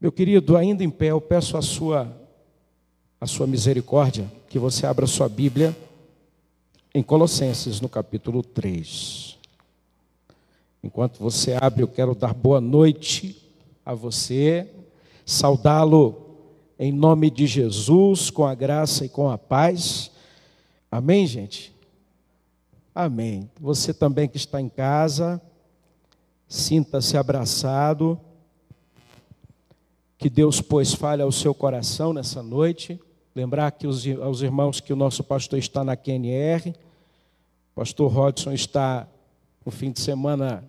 Meu querido, ainda em pé, eu peço a sua, a sua misericórdia que você abra sua Bíblia em Colossenses, no capítulo 3. Enquanto você abre, eu quero dar boa noite a você, saudá-lo em nome de Jesus, com a graça e com a paz. Amém, gente? Amém. Você também que está em casa, sinta-se abraçado. Que Deus, pois, fale ao seu coração nessa noite. Lembrar que os, aos irmãos que o nosso pastor está na QNR, o pastor Rodson está no fim de semana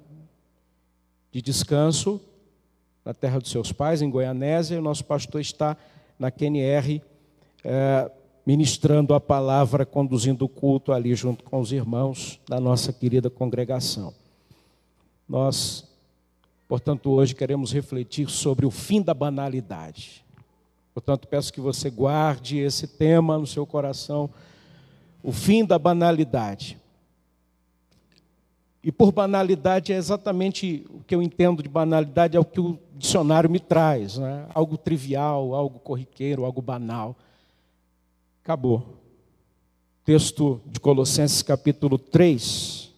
de descanso na terra dos seus pais, em Goianésia, e o nosso pastor está na QNR é, ministrando a palavra, conduzindo o culto ali junto com os irmãos da nossa querida congregação. Nós Portanto, hoje queremos refletir sobre o fim da banalidade. Portanto, peço que você guarde esse tema no seu coração, o fim da banalidade. E por banalidade é exatamente o que eu entendo de banalidade, é o que o dicionário me traz, né? algo trivial, algo corriqueiro, algo banal. Acabou. Texto de Colossenses capítulo 3.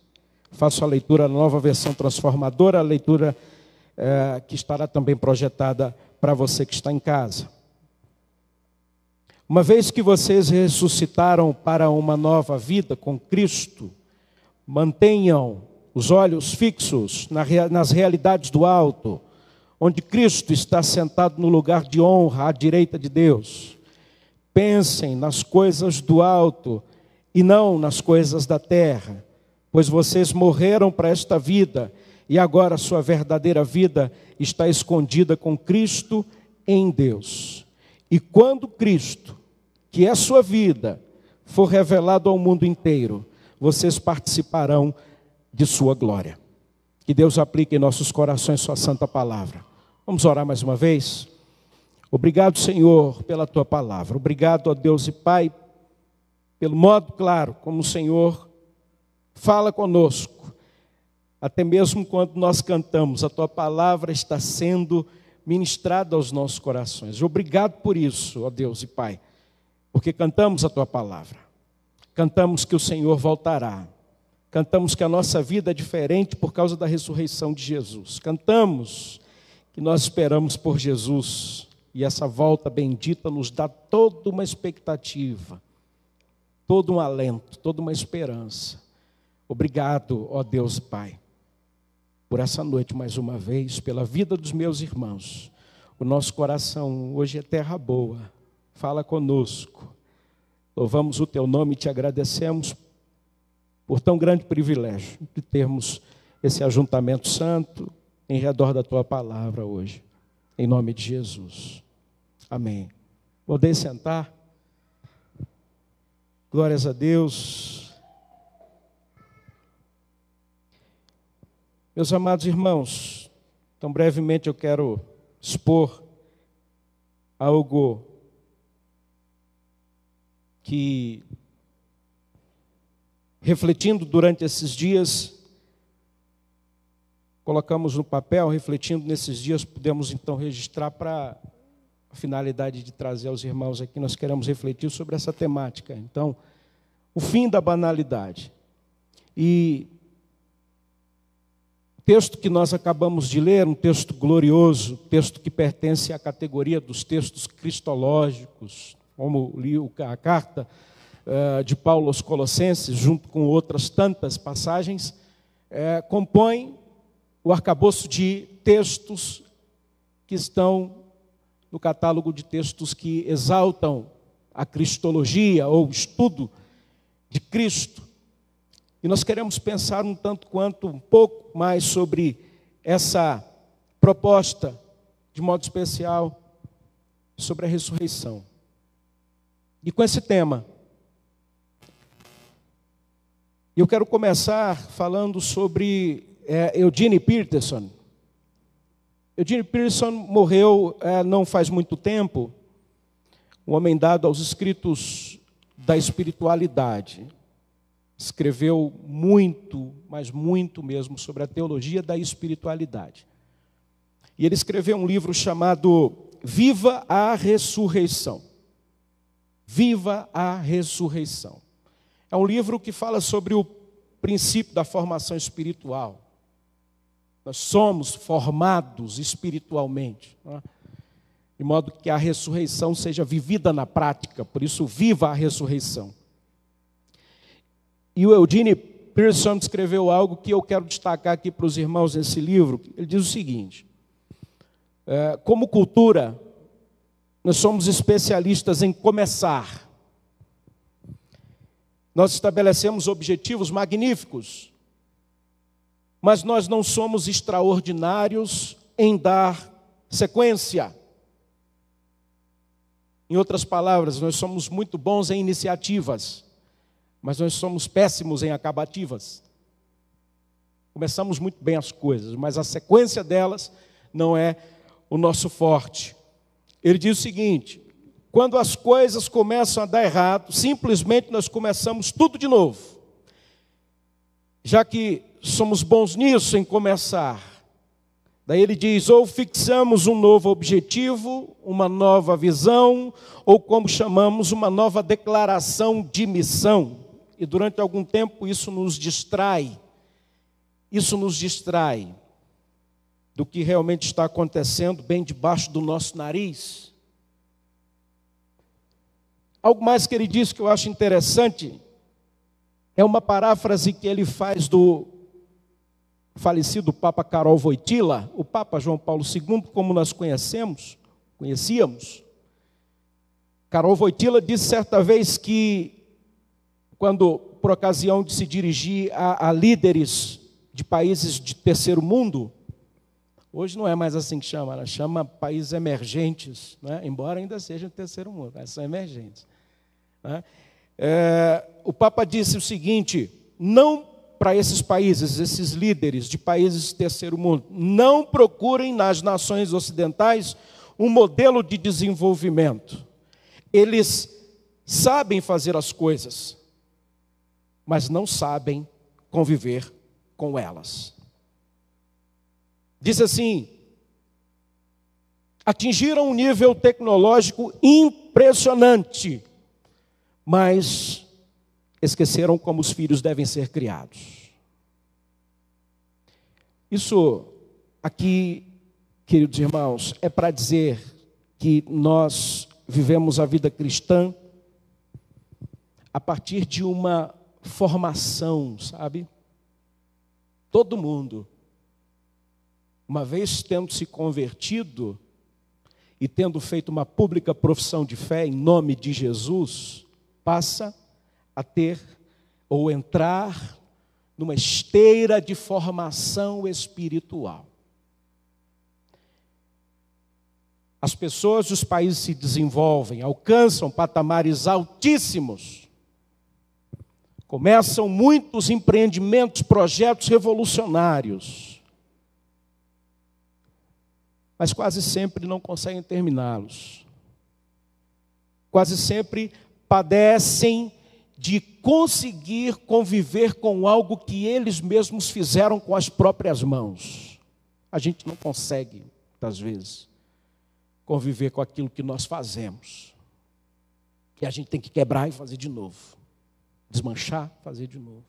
Faço a leitura, nova versão transformadora, a leitura é, que estará também projetada para você que está em casa. Uma vez que vocês ressuscitaram para uma nova vida com Cristo, mantenham os olhos fixos nas realidades do alto, onde Cristo está sentado no lugar de honra à direita de Deus. Pensem nas coisas do alto e não nas coisas da terra, pois vocês morreram para esta vida e agora sua verdadeira vida está escondida com Cristo em Deus. E quando Cristo, que é sua vida, for revelado ao mundo inteiro, vocês participarão de sua glória. Que Deus aplique em nossos corações sua santa palavra. Vamos orar mais uma vez? Obrigado, Senhor, pela tua palavra. Obrigado, ó Deus e Pai, pelo modo claro como o Senhor fala conosco até mesmo quando nós cantamos, a tua palavra está sendo ministrada aos nossos corações. Obrigado por isso, ó Deus e Pai, porque cantamos a tua palavra, cantamos que o Senhor voltará, cantamos que a nossa vida é diferente por causa da ressurreição de Jesus, cantamos que nós esperamos por Jesus e essa volta bendita nos dá toda uma expectativa, todo um alento, toda uma esperança. Obrigado, ó Deus Pai por essa noite mais uma vez, pela vida dos meus irmãos. O nosso coração hoje é terra boa. Fala conosco. Louvamos o teu nome e te agradecemos por tão grande privilégio de termos esse ajuntamento santo em redor da tua palavra hoje. Em nome de Jesus. Amém. Podem sentar? Glórias a Deus. Meus amados irmãos, então brevemente eu quero expor algo que, refletindo durante esses dias, colocamos no papel, refletindo nesses dias, podemos então registrar para a finalidade de trazer aos irmãos aqui, nós queremos refletir sobre essa temática. Então, o fim da banalidade. E texto que nós acabamos de ler, um texto glorioso, texto que pertence à categoria dos textos cristológicos, como li a carta uh, de Paulo aos Colossenses, junto com outras tantas passagens, uh, compõe o arcabouço de textos que estão no catálogo de textos que exaltam a cristologia ou o estudo de Cristo. E nós queremos pensar um tanto quanto, um pouco mais sobre essa proposta, de modo especial, sobre a ressurreição. E com esse tema, eu quero começar falando sobre é, Eugene Peterson. Eugene Peterson morreu é, não faz muito tempo, um homem dado aos escritos da espiritualidade escreveu muito, mas muito mesmo, sobre a teologia da espiritualidade. E ele escreveu um livro chamado Viva a ressurreição. Viva a ressurreição. É um livro que fala sobre o princípio da formação espiritual. Nós somos formados espiritualmente, é? de modo que a ressurreição seja vivida na prática, por isso, viva a ressurreição. E o Eugene Pearson escreveu algo que eu quero destacar aqui para os irmãos nesse livro. Ele diz o seguinte: é, como cultura, nós somos especialistas em começar. Nós estabelecemos objetivos magníficos, mas nós não somos extraordinários em dar sequência. Em outras palavras, nós somos muito bons em iniciativas, mas nós somos péssimos em acabativas. Começamos muito bem as coisas, mas a sequência delas não é o nosso forte. Ele diz o seguinte: quando as coisas começam a dar errado, simplesmente nós começamos tudo de novo. Já que somos bons nisso em começar. Daí ele diz: ou fixamos um novo objetivo, uma nova visão, ou como chamamos, uma nova declaração de missão. E durante algum tempo isso nos distrai. Isso nos distrai do que realmente está acontecendo bem debaixo do nosso nariz. Algo mais que ele diz que eu acho interessante é uma paráfrase que ele faz do falecido Papa Carol Voitila, o Papa João Paulo II, como nós conhecemos, conhecíamos. Carol Voitila disse certa vez que, quando por ocasião de se dirigir a, a líderes de países de terceiro mundo, Hoje não é mais assim que chama, ela chama países emergentes, né? embora ainda seja terceiro mundo, mas são emergentes. Né? É, o Papa disse o seguinte: não para esses países, esses líderes de países de terceiro mundo, não procurem nas nações ocidentais um modelo de desenvolvimento. Eles sabem fazer as coisas, mas não sabem conviver com elas. Diz assim: atingiram um nível tecnológico impressionante, mas esqueceram como os filhos devem ser criados. Isso aqui, queridos irmãos, é para dizer que nós vivemos a vida cristã a partir de uma formação, sabe? Todo mundo uma vez tendo se convertido e tendo feito uma pública profissão de fé em nome de Jesus, passa a ter ou entrar numa esteira de formação espiritual. As pessoas dos países se desenvolvem, alcançam patamares altíssimos. Começam muitos empreendimentos, projetos revolucionários mas quase sempre não conseguem terminá-los. Quase sempre padecem de conseguir conviver com algo que eles mesmos fizeram com as próprias mãos. A gente não consegue, muitas vezes, conviver com aquilo que nós fazemos. E a gente tem que quebrar e fazer de novo. Desmanchar, fazer de novo.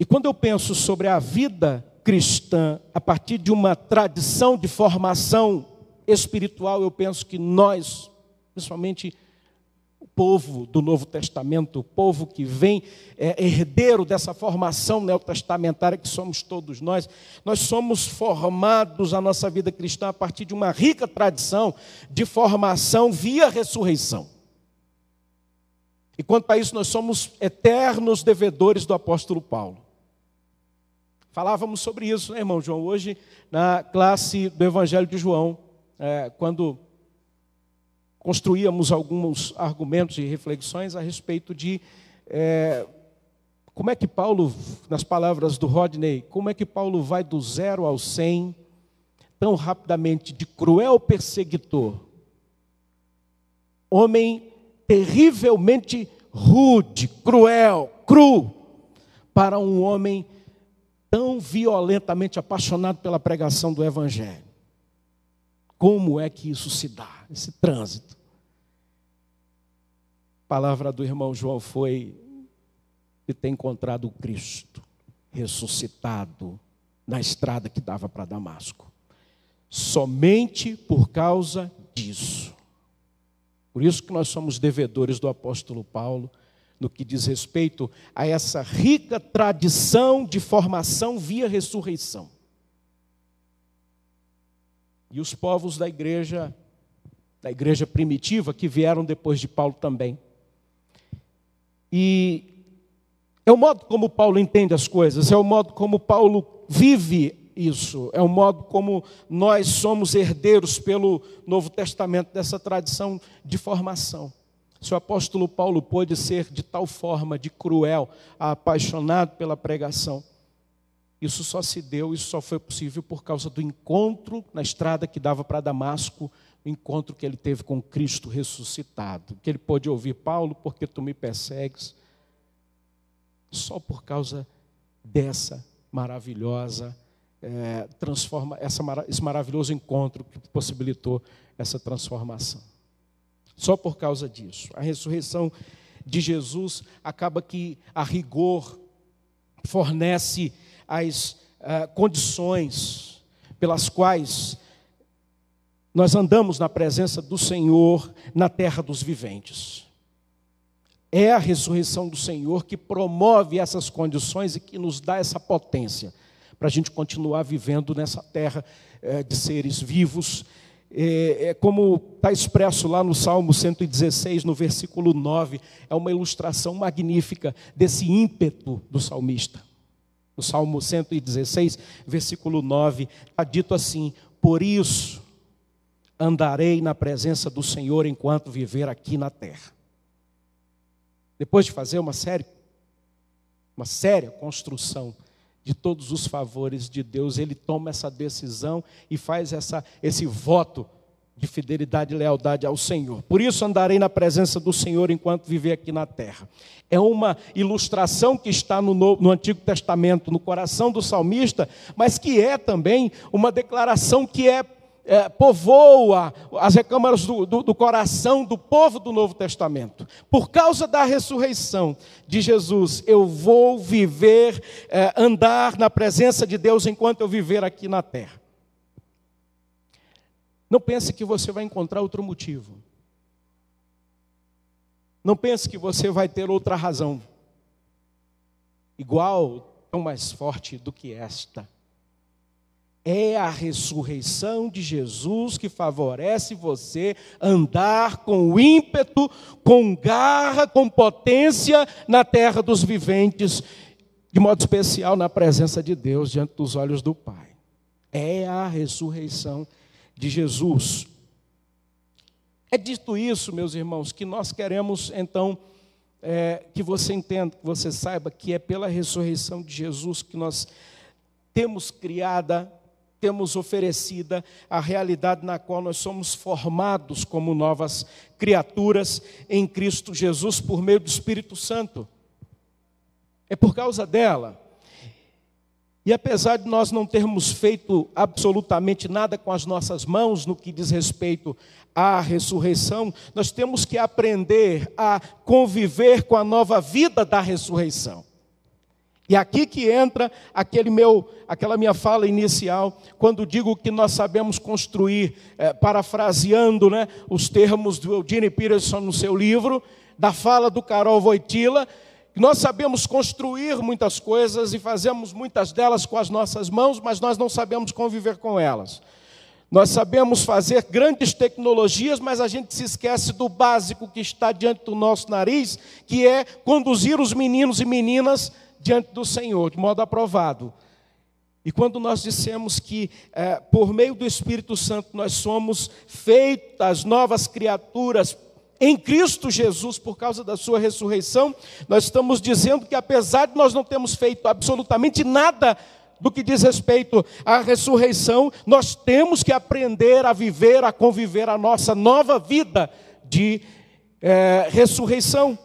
E quando eu penso sobre a vida cristã, a partir de uma tradição de formação espiritual, eu penso que nós, principalmente o povo do Novo Testamento, o povo que vem é, herdeiro dessa formação neotestamentária que somos todos nós, nós somos formados a nossa vida cristã a partir de uma rica tradição de formação via ressurreição. E quanto a isso, nós somos eternos devedores do apóstolo Paulo. Falávamos sobre isso, né, irmão João, hoje na classe do Evangelho de João, é, quando construíamos alguns argumentos e reflexões a respeito de é, como é que Paulo, nas palavras do Rodney, como é que Paulo vai do zero ao cem tão rapidamente, de cruel perseguidor, homem terrivelmente rude, cruel, cru, para um homem tão violentamente apaixonado pela pregação do Evangelho. Como é que isso se dá, esse trânsito? A palavra do irmão João foi de ter encontrado o Cristo ressuscitado na estrada que dava para Damasco. Somente por causa disso. Por isso que nós somos devedores do apóstolo Paulo no que diz respeito a essa rica tradição de formação via ressurreição. E os povos da igreja, da igreja primitiva, que vieram depois de Paulo também. E é o modo como Paulo entende as coisas, é o modo como Paulo vive isso, é o modo como nós somos herdeiros pelo Novo Testamento dessa tradição de formação. Se o apóstolo Paulo pôde ser de tal forma de cruel, apaixonado pela pregação, isso só se deu, isso só foi possível por causa do encontro na estrada que dava para Damasco, o encontro que ele teve com Cristo ressuscitado. Que ele pôde ouvir Paulo, porque tu me persegues, só por causa dessa maravilhosa é, transforma, essa, esse maravilhoso encontro que possibilitou essa transformação. Só por causa disso. A ressurreição de Jesus acaba que, a rigor, fornece as uh, condições pelas quais nós andamos na presença do Senhor na terra dos viventes. É a ressurreição do Senhor que promove essas condições e que nos dá essa potência para a gente continuar vivendo nessa terra é, de seres vivos é, é como está expresso lá no Salmo 116, no versículo 9, é uma ilustração magnífica desse ímpeto do salmista. No Salmo 116, versículo 9, está dito assim: Por isso andarei na presença do Senhor enquanto viver aqui na terra. Depois de fazer uma série, uma séria construção de todos os favores de Deus, ele toma essa decisão e faz essa, esse voto de fidelidade e lealdade ao Senhor. Por isso andarei na presença do Senhor enquanto viver aqui na terra. É uma ilustração que está no, no, Antigo Testamento, no coração do salmista, mas que é também uma declaração que é é, povoa as recâmaras do, do, do, coração do povo do Novo Testamento. Por causa da ressurreição de Jesus, eu vou viver, é, andar na presença de Deus enquanto eu viver aqui na terra. Não pense que você vai encontrar outro motivo. Não pense que você vai ter outra razão, igual, tão mais forte do que esta. É a ressurreição de Jesus que favorece você andar com ímpeto, com garra, com potência na terra dos viventes, de modo especial na presença de Deus, diante dos olhos do Pai. É a ressurreição de Jesus. É dito isso, meus irmãos, que nós queremos então é, que você entenda, que você saiba que é pela ressurreição de Jesus que nós temos criada temos oferecida a realidade na qual nós somos formados como novas criaturas em Cristo Jesus por meio do Espírito Santo. É por causa dela. E apesar de nós não termos feito absolutamente nada com as nossas mãos no que diz respeito à ressurreição, nós temos que aprender a conviver com a nova vida da ressurreição. E aqui que entra aquele meu, aquela minha fala inicial, quando digo que nós sabemos construir, é, parafraseando né, os termos do Eugene Peterson no seu livro, da fala do Carol Voitila, nós sabemos construir muitas coisas e fazemos muitas delas com as nossas mãos, mas nós não sabemos conviver com elas. Nós sabemos fazer grandes tecnologias, mas a gente se esquece do básico que está diante do nosso nariz, que é conduzir os meninos e meninas diante do Senhor, de modo aprovado. E quando nós dissemos que, é, por meio do Espírito Santo, nós somos feitas novas criaturas em Cristo Jesus, por causa da Sua ressurreição, nós estamos dizendo que, apesar de nós não termos feito absolutamente nada do que diz respeito à ressurreição, nós temos que aprender a viver, a conviver a nossa nova vida de é, ressurreição.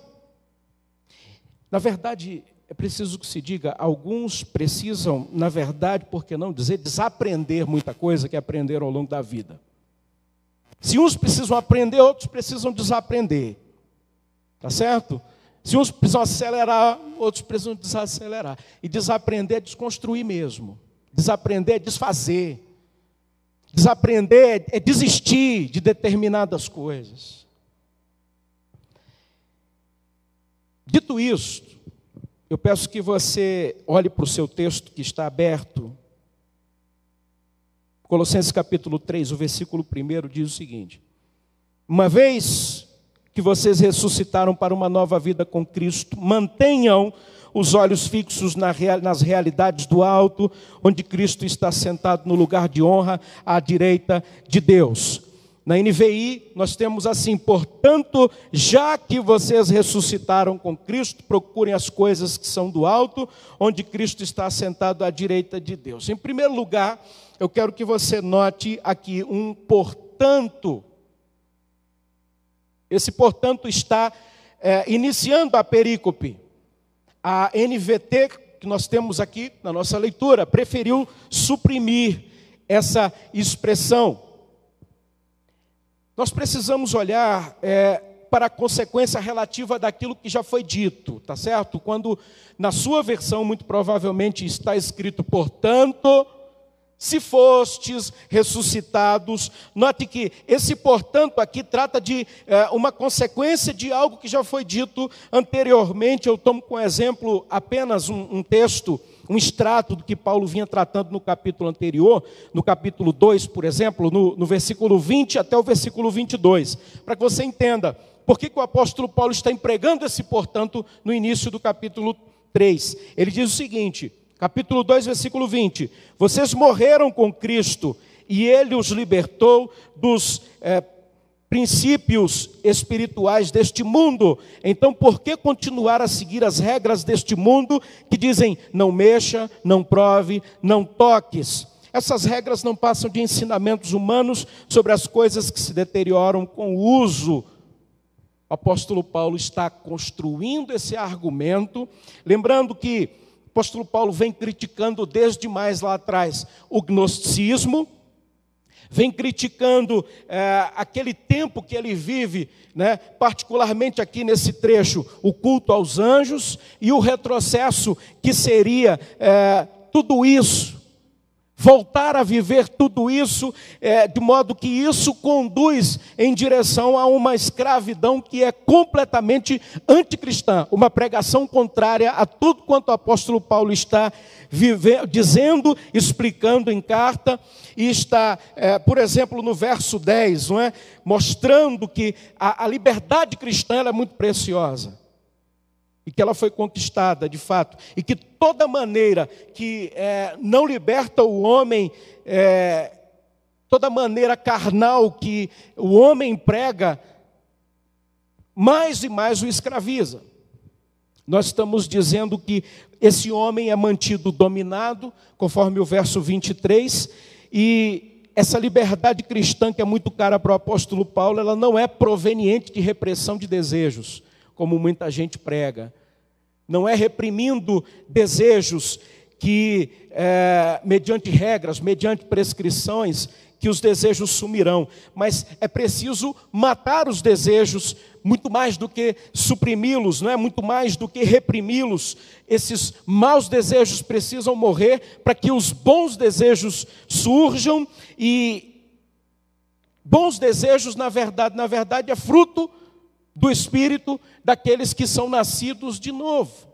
Na verdade, é preciso que se diga, alguns precisam, na verdade, por que não dizer, desaprender muita coisa que aprenderam ao longo da vida. Se uns precisam aprender, outros precisam desaprender. Tá certo? Se uns precisam acelerar, outros precisam desacelerar. E desaprender é desconstruir mesmo. Desaprender é desfazer. Desaprender é desistir de determinadas coisas. Dito isso, eu peço que você olhe para o seu texto que está aberto. Colossenses capítulo 3, o versículo 1 diz o seguinte: Uma vez que vocês ressuscitaram para uma nova vida com Cristo, mantenham os olhos fixos nas realidades do alto, onde Cristo está sentado no lugar de honra à direita de Deus. Na NVI, nós temos assim: portanto, já que vocês ressuscitaram com Cristo, procurem as coisas que são do alto, onde Cristo está sentado à direita de Deus. Em primeiro lugar, eu quero que você note aqui um portanto. Esse portanto está é, iniciando a perícope. A NVT, que nós temos aqui na nossa leitura, preferiu suprimir essa expressão. Nós precisamos olhar é, para a consequência relativa daquilo que já foi dito, tá certo? Quando na sua versão, muito provavelmente, está escrito, portanto, se fostes ressuscitados. Note que esse, portanto, aqui trata de é, uma consequência de algo que já foi dito anteriormente. Eu tomo como exemplo apenas um, um texto, um extrato do que Paulo vinha tratando no capítulo anterior, no capítulo 2, por exemplo, no, no versículo 20 até o versículo 22, para que você entenda por que, que o apóstolo Paulo está empregando esse, portanto, no início do capítulo 3. Ele diz o seguinte capítulo 2, versículo 20: Vocês morreram com Cristo e Ele os libertou dos é, princípios espirituais deste mundo. Então, por que continuar a seguir as regras deste mundo que dizem não mexa, não prove, não toques? Essas regras não passam de ensinamentos humanos sobre as coisas que se deterioram com o uso. O apóstolo Paulo está construindo esse argumento, lembrando que apóstolo Paulo vem criticando desde mais lá atrás o gnosticismo, vem criticando é, aquele tempo que ele vive, né, particularmente aqui nesse trecho, o culto aos anjos e o retrocesso que seria é, tudo isso voltar a viver tudo isso, é, de modo que isso conduz em direção a uma escravidão que é completamente anticristã, uma pregação contrária a tudo quanto o apóstolo Paulo está dizendo, explicando em carta, e está, é, por exemplo, no verso 10, não é? mostrando que a, a liberdade cristã é muito preciosa e que ela foi conquistada de fato, e que toda maneira que é, não liberta o homem, é, toda maneira carnal que o homem prega, mais e mais o escraviza. Nós estamos dizendo que esse homem é mantido dominado, conforme o verso 23, e essa liberdade cristã que é muito cara para o apóstolo Paulo, ela não é proveniente de repressão de desejos como muita gente prega. Não é reprimindo desejos que, é, mediante regras, mediante prescrições, que os desejos sumirão, mas é preciso matar os desejos muito mais do que suprimi-los, não é muito mais do que reprimi-los. Esses maus desejos precisam morrer para que os bons desejos surjam e bons desejos, na verdade, na verdade é fruto do espírito daqueles que são nascidos de novo.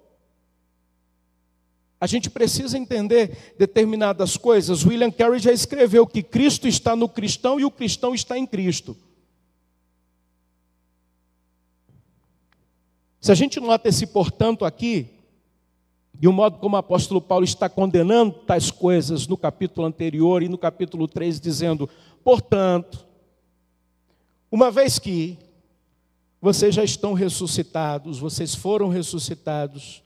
A gente precisa entender determinadas coisas. William Carey já escreveu que Cristo está no cristão e o cristão está em Cristo. Se a gente nota esse portanto aqui, e o modo como o apóstolo Paulo está condenando tais coisas no capítulo anterior e no capítulo 3, dizendo: portanto, uma vez que vocês já estão ressuscitados, vocês foram ressuscitados.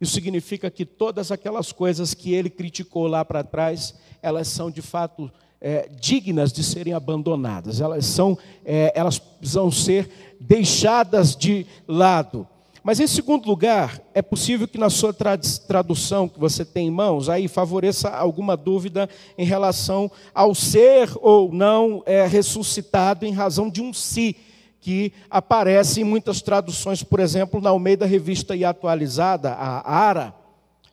Isso significa que todas aquelas coisas que ele criticou lá para trás, elas são de fato é, dignas de serem abandonadas. Elas são, é, elas precisam ser deixadas de lado. Mas em segundo lugar, é possível que na sua tradução que você tem em mãos, aí favoreça alguma dúvida em relação ao ser ou não é, ressuscitado em razão de um si, que aparece em muitas traduções, por exemplo, na Almeida Revista e Atualizada, a ARA,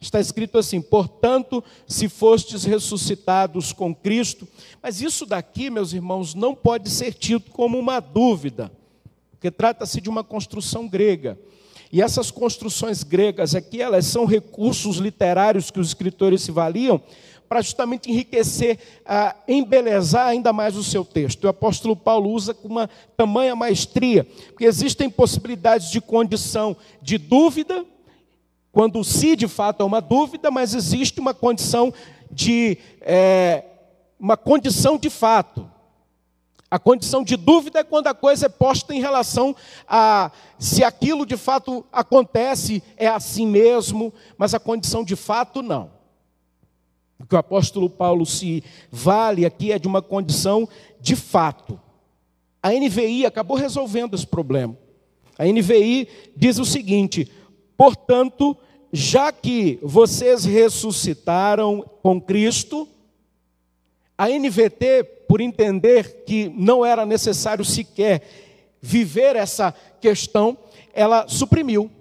Está escrito assim: portanto, se fostes ressuscitados com Cristo. Mas isso daqui, meus irmãos, não pode ser tido como uma dúvida, porque trata-se de uma construção grega. E essas construções gregas aqui, elas são recursos literários que os escritores se valiam para justamente enriquecer, embelezar ainda mais o seu texto. O apóstolo Paulo usa com uma tamanha maestria, porque existem possibilidades de condição de dúvida quando o se de fato é uma dúvida, mas existe uma condição de é, uma condição de fato. A condição de dúvida é quando a coisa é posta em relação a se aquilo de fato acontece, é assim mesmo, mas a condição de fato não. O que o apóstolo Paulo se vale aqui é de uma condição de fato. A NVI acabou resolvendo esse problema. A NVI diz o seguinte: portanto, já que vocês ressuscitaram com Cristo, a NVT, por entender que não era necessário sequer viver essa questão, ela suprimiu.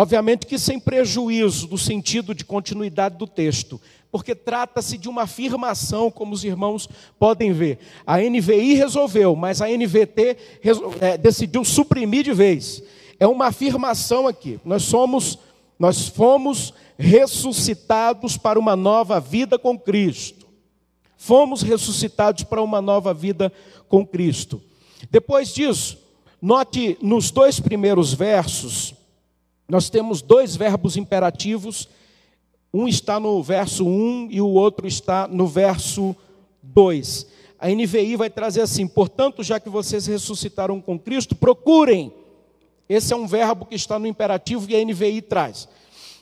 Obviamente que sem prejuízo do sentido de continuidade do texto, porque trata-se de uma afirmação, como os irmãos podem ver. A NVI resolveu, mas a NVT é, decidiu suprimir de vez é uma afirmação aqui. Nós somos, nós fomos ressuscitados para uma nova vida com Cristo. Fomos ressuscitados para uma nova vida com Cristo. Depois disso, note nos dois primeiros versos, nós temos dois verbos imperativos. Um está no verso 1 e o outro está no verso 2. A NVI vai trazer assim: portanto, já que vocês ressuscitaram com Cristo, procurem esse é um verbo que está no imperativo e a NVI traz.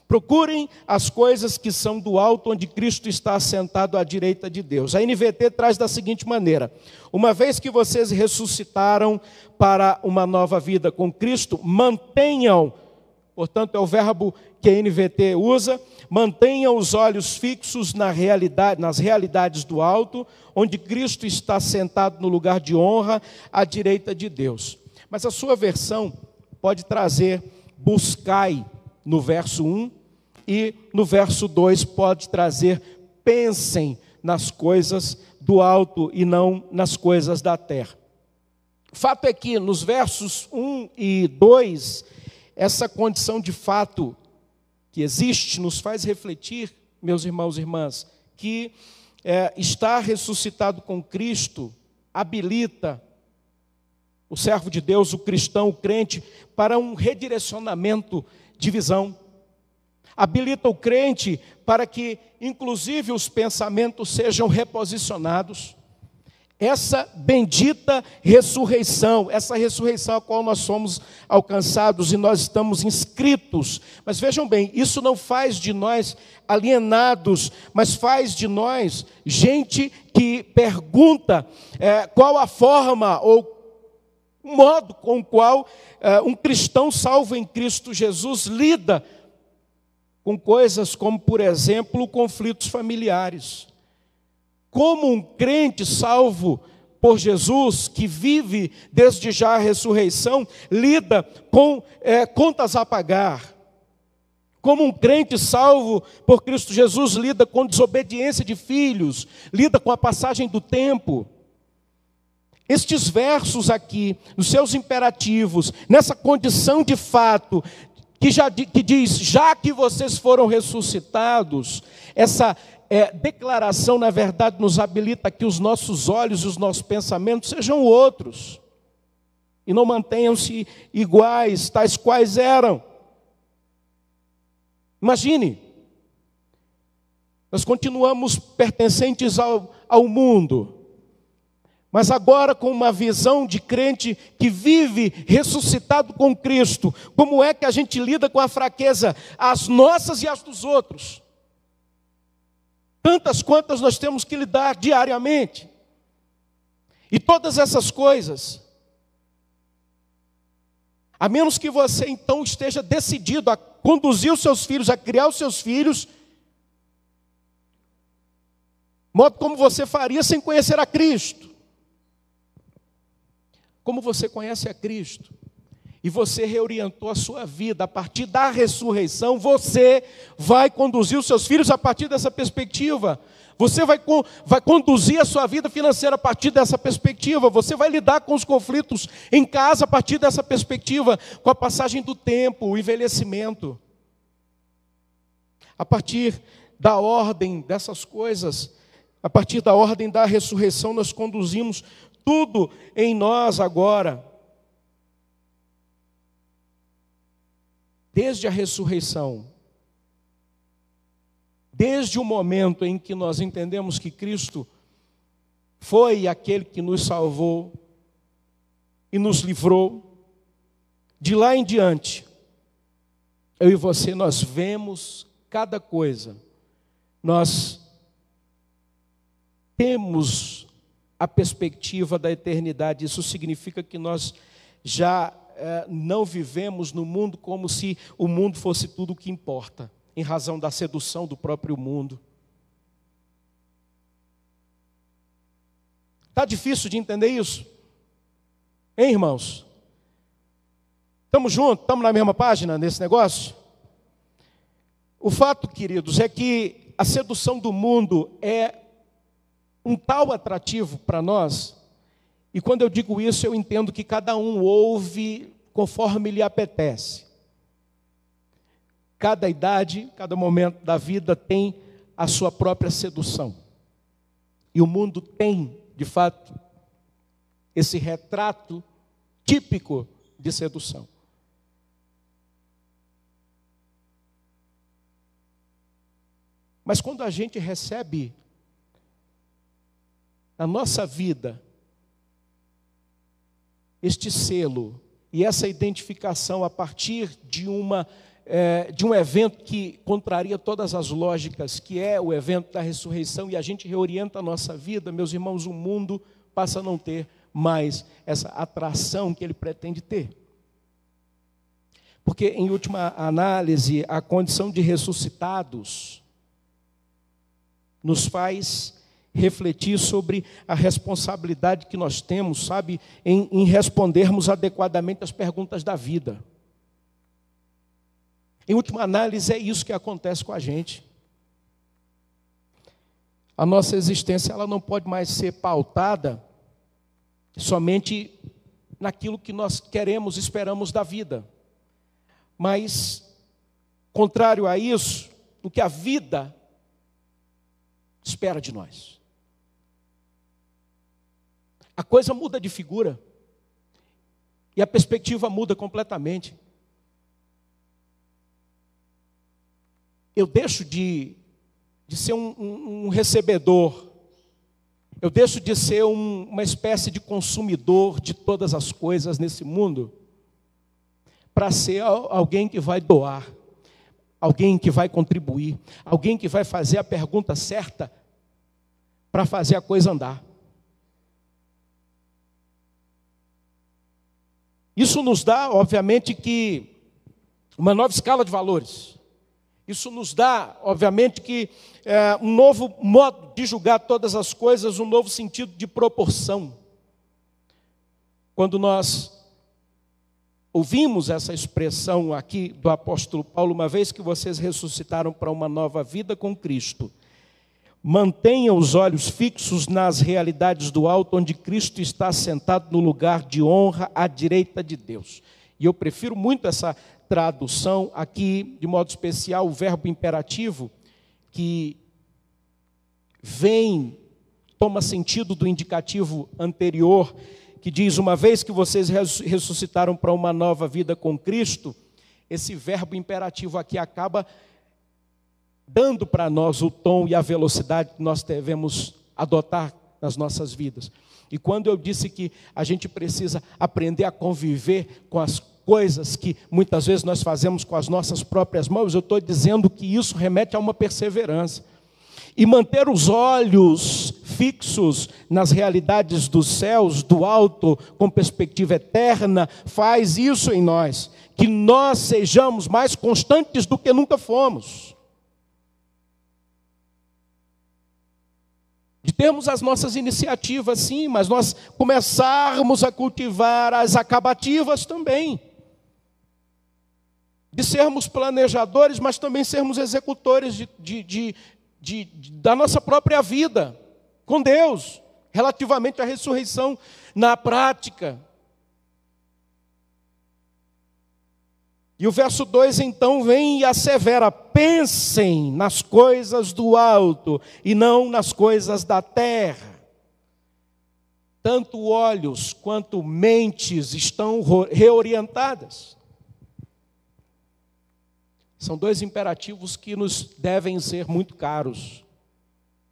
Procurem as coisas que são do alto, onde Cristo está assentado à direita de Deus. A NVT traz da seguinte maneira: uma vez que vocês ressuscitaram para uma nova vida com Cristo, mantenham, portanto, é o verbo que a NVT usa, mantenham os olhos fixos na realidade, nas realidades do alto, onde Cristo está sentado no lugar de honra à direita de Deus. Mas a sua versão pode trazer buscai no verso 1 e no verso 2 pode trazer pensem nas coisas do alto e não nas coisas da terra. Fato é que nos versos 1 e 2, essa condição de fato que existe nos faz refletir, meus irmãos e irmãs, que é, estar ressuscitado com Cristo habilita o servo de Deus, o cristão, o crente, para um redirecionamento de visão. Habilita o crente para que, inclusive, os pensamentos sejam reposicionados. Essa bendita ressurreição, essa ressurreição a qual nós somos alcançados e nós estamos inscritos. Mas vejam bem, isso não faz de nós alienados, mas faz de nós gente que pergunta é, qual a forma ou o modo com o qual uh, um cristão salvo em Cristo Jesus lida com coisas como, por exemplo, conflitos familiares. Como um crente salvo por Jesus, que vive desde já a ressurreição, lida com é, contas a pagar. Como um crente salvo por Cristo Jesus lida com desobediência de filhos, lida com a passagem do tempo. Estes versos aqui, nos seus imperativos, nessa condição de fato, que, já, que diz, já que vocês foram ressuscitados, essa é, declaração, na verdade, nos habilita que os nossos olhos e os nossos pensamentos sejam outros, e não mantenham-se iguais, tais quais eram. Imagine, nós continuamos pertencentes ao, ao mundo, mas agora, com uma visão de crente que vive ressuscitado com Cristo, como é que a gente lida com a fraqueza, as nossas e as dos outros? Tantas quantas nós temos que lidar diariamente. E todas essas coisas A menos que você então esteja decidido a conduzir os seus filhos, a criar os seus filhos, modo como você faria sem conhecer a Cristo. Como você conhece a Cristo e você reorientou a sua vida a partir da ressurreição, você vai conduzir os seus filhos a partir dessa perspectiva. Você vai, vai conduzir a sua vida financeira a partir dessa perspectiva. Você vai lidar com os conflitos em casa a partir dessa perspectiva, com a passagem do tempo, o envelhecimento. A partir da ordem dessas coisas, a partir da ordem da ressurreição, nós conduzimos tudo em nós agora. Desde a ressurreição, Desde o momento em que nós entendemos que Cristo foi aquele que nos salvou e nos livrou, de lá em diante, eu e você, nós vemos cada coisa, nós temos a perspectiva da eternidade, isso significa que nós já é, não vivemos no mundo como se o mundo fosse tudo o que importa em razão da sedução do próprio mundo. Está difícil de entender isso? Hein, irmãos? Estamos juntos? Estamos na mesma página nesse negócio? O fato, queridos, é que a sedução do mundo é um tal atrativo para nós, e quando eu digo isso, eu entendo que cada um ouve conforme lhe apetece. Cada idade, cada momento da vida tem a sua própria sedução. E o mundo tem, de fato, esse retrato típico de sedução. Mas quando a gente recebe na nossa vida este selo e essa identificação a partir de uma é, de um evento que contraria todas as lógicas, que é o evento da ressurreição, e a gente reorienta a nossa vida, meus irmãos, o mundo passa a não ter mais essa atração que ele pretende ter. Porque, em última análise, a condição de ressuscitados nos faz refletir sobre a responsabilidade que nós temos, sabe, em, em respondermos adequadamente às perguntas da vida. Em última análise, é isso que acontece com a gente. A nossa existência ela não pode mais ser pautada somente naquilo que nós queremos, esperamos da vida. Mas, contrário a isso, o que a vida espera de nós. A coisa muda de figura. E a perspectiva muda completamente. eu deixo de, de ser um, um, um recebedor, eu deixo de ser um, uma espécie de consumidor de todas as coisas nesse mundo, para ser alguém que vai doar, alguém que vai contribuir, alguém que vai fazer a pergunta certa para fazer a coisa andar. Isso nos dá, obviamente, que uma nova escala de valores. Isso nos dá, obviamente, que é, um novo modo de julgar todas as coisas, um novo sentido de proporção. Quando nós ouvimos essa expressão aqui do apóstolo Paulo, uma vez que vocês ressuscitaram para uma nova vida com Cristo, mantenham os olhos fixos nas realidades do alto, onde Cristo está sentado no lugar de honra à direita de Deus. E eu prefiro muito essa tradução aqui, de modo especial, o verbo imperativo, que vem, toma sentido do indicativo anterior, que diz: Uma vez que vocês ressuscitaram para uma nova vida com Cristo, esse verbo imperativo aqui acaba dando para nós o tom e a velocidade que nós devemos adotar nas nossas vidas. E quando eu disse que a gente precisa aprender a conviver com as coisas que muitas vezes nós fazemos com as nossas próprias mãos, eu estou dizendo que isso remete a uma perseverança. E manter os olhos fixos nas realidades dos céus, do alto, com perspectiva eterna, faz isso em nós, que nós sejamos mais constantes do que nunca fomos. Termos as nossas iniciativas, sim, mas nós começarmos a cultivar as acabativas também. De sermos planejadores, mas também sermos executores de, de, de, da nossa própria vida com Deus, relativamente à ressurreição na prática. E o verso 2 então vem e assevera: pensem nas coisas do alto e não nas coisas da terra. Tanto olhos quanto mentes estão reorientadas. São dois imperativos que nos devem ser muito caros.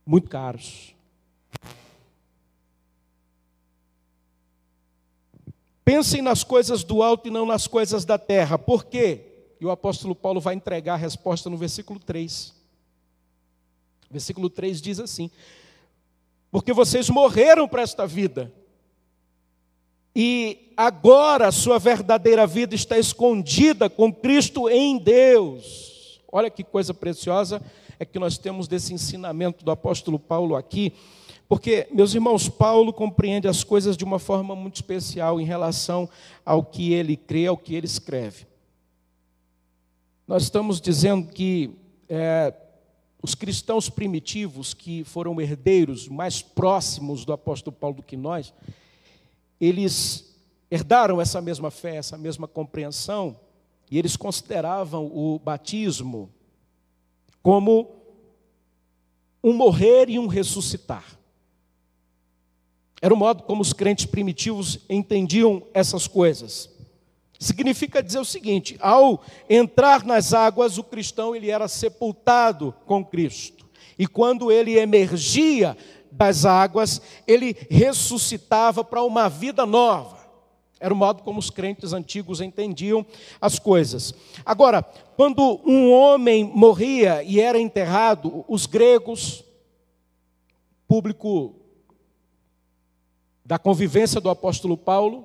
Muito caros. Pensem nas coisas do alto e não nas coisas da terra. Por quê? E o apóstolo Paulo vai entregar a resposta no versículo 3. Versículo 3 diz assim: Porque vocês morreram para esta vida, e agora sua verdadeira vida está escondida com Cristo em Deus. Olha que coisa preciosa é que nós temos desse ensinamento do apóstolo Paulo aqui, porque, meus irmãos, Paulo compreende as coisas de uma forma muito especial em relação ao que ele crê, ao que ele escreve. Nós estamos dizendo que é, os cristãos primitivos, que foram herdeiros mais próximos do apóstolo Paulo do que nós, eles herdaram essa mesma fé, essa mesma compreensão, e eles consideravam o batismo como um morrer e um ressuscitar. Era o modo como os crentes primitivos entendiam essas coisas. Significa dizer o seguinte: ao entrar nas águas, o cristão ele era sepultado com Cristo. E quando ele emergia das águas, ele ressuscitava para uma vida nova. Era o modo como os crentes antigos entendiam as coisas. Agora, quando um homem morria e era enterrado, os gregos, público da convivência do apóstolo Paulo,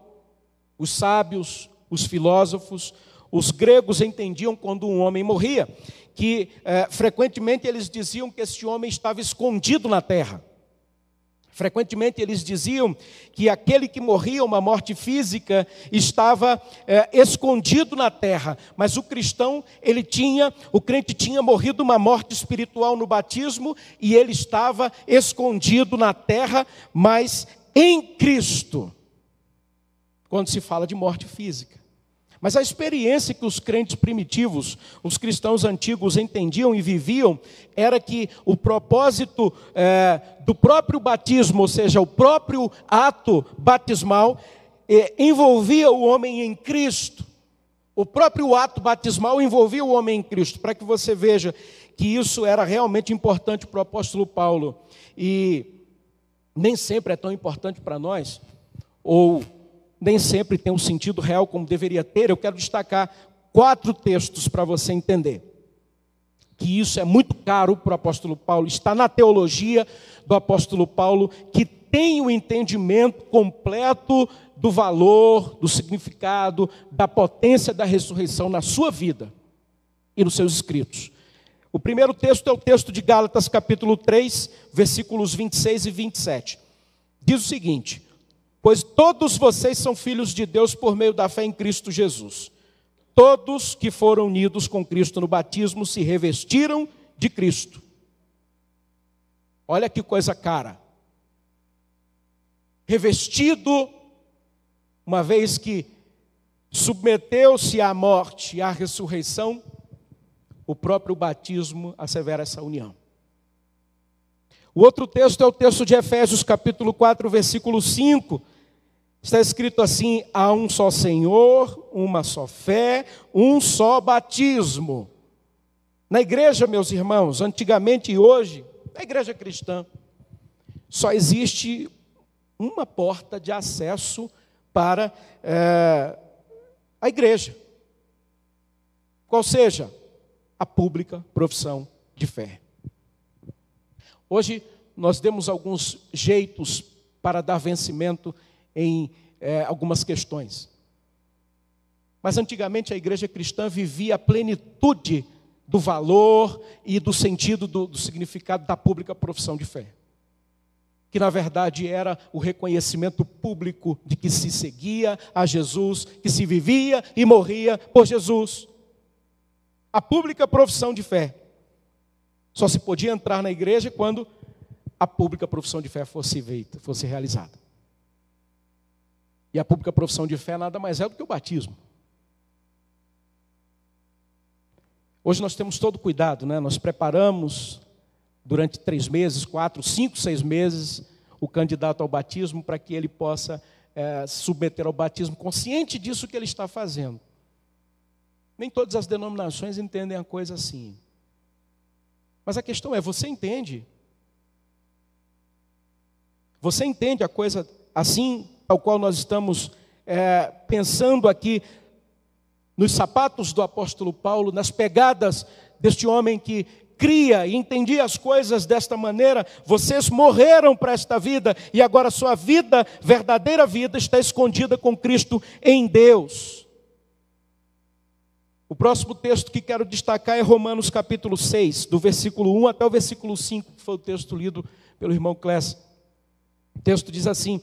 os sábios, os filósofos, os gregos entendiam quando um homem morria, que é, frequentemente eles diziam que esse homem estava escondido na terra. Frequentemente eles diziam que aquele que morria uma morte física estava é, escondido na terra, mas o cristão, ele tinha, o crente tinha morrido uma morte espiritual no batismo e ele estava escondido na terra, mas em Cristo, quando se fala de morte física. Mas a experiência que os crentes primitivos, os cristãos antigos entendiam e viviam, era que o propósito é, do próprio batismo, ou seja, o próprio ato batismal, é, envolvia o homem em Cristo. O próprio ato batismal envolvia o homem em Cristo, para que você veja que isso era realmente importante para o apóstolo Paulo. E nem sempre é tão importante para nós, ou nem sempre tem um sentido real como deveria ter, eu quero destacar quatro textos para você entender. Que isso é muito caro para o apóstolo Paulo, está na teologia do apóstolo Paulo, que tem o entendimento completo do valor, do significado, da potência da ressurreição na sua vida e nos seus escritos. O primeiro texto é o texto de Gálatas, capítulo 3, versículos 26 e 27. Diz o seguinte: Pois todos vocês são filhos de Deus por meio da fé em Cristo Jesus. Todos que foram unidos com Cristo no batismo se revestiram de Cristo. Olha que coisa cara. Revestido, uma vez que submeteu-se à morte e à ressurreição, o próprio batismo assevera essa união. O outro texto é o texto de Efésios, capítulo 4, versículo 5, Está escrito assim: há um só Senhor, uma só fé, um só batismo. Na igreja, meus irmãos, antigamente e hoje, na igreja cristã, só existe uma porta de acesso para é, a igreja. Qual seja? A pública profissão de fé. Hoje, nós demos alguns jeitos para dar vencimento em é, algumas questões. Mas antigamente a igreja cristã vivia a plenitude do valor e do sentido do, do significado da pública profissão de fé. Que na verdade era o reconhecimento público de que se seguia a Jesus, que se vivia e morria por Jesus. A pública profissão de fé. Só se podia entrar na igreja quando a pública profissão de fé fosse feita, fosse realizada. E a pública profissão de fé nada mais é do que o batismo. Hoje nós temos todo cuidado, né? Nós preparamos durante três meses, quatro, cinco, seis meses o candidato ao batismo para que ele possa é, submeter ao batismo, consciente disso que ele está fazendo. Nem todas as denominações entendem a coisa assim. Mas a questão é: você entende você entende a coisa assim, ao qual nós estamos é, pensando aqui, nos sapatos do apóstolo Paulo, nas pegadas deste homem que cria e entendia as coisas desta maneira, vocês morreram para esta vida e agora sua vida, verdadeira vida, está escondida com Cristo em Deus. O próximo texto que quero destacar é Romanos capítulo 6, do versículo 1 até o versículo 5, que foi o texto lido pelo irmão Clécio. O texto diz assim,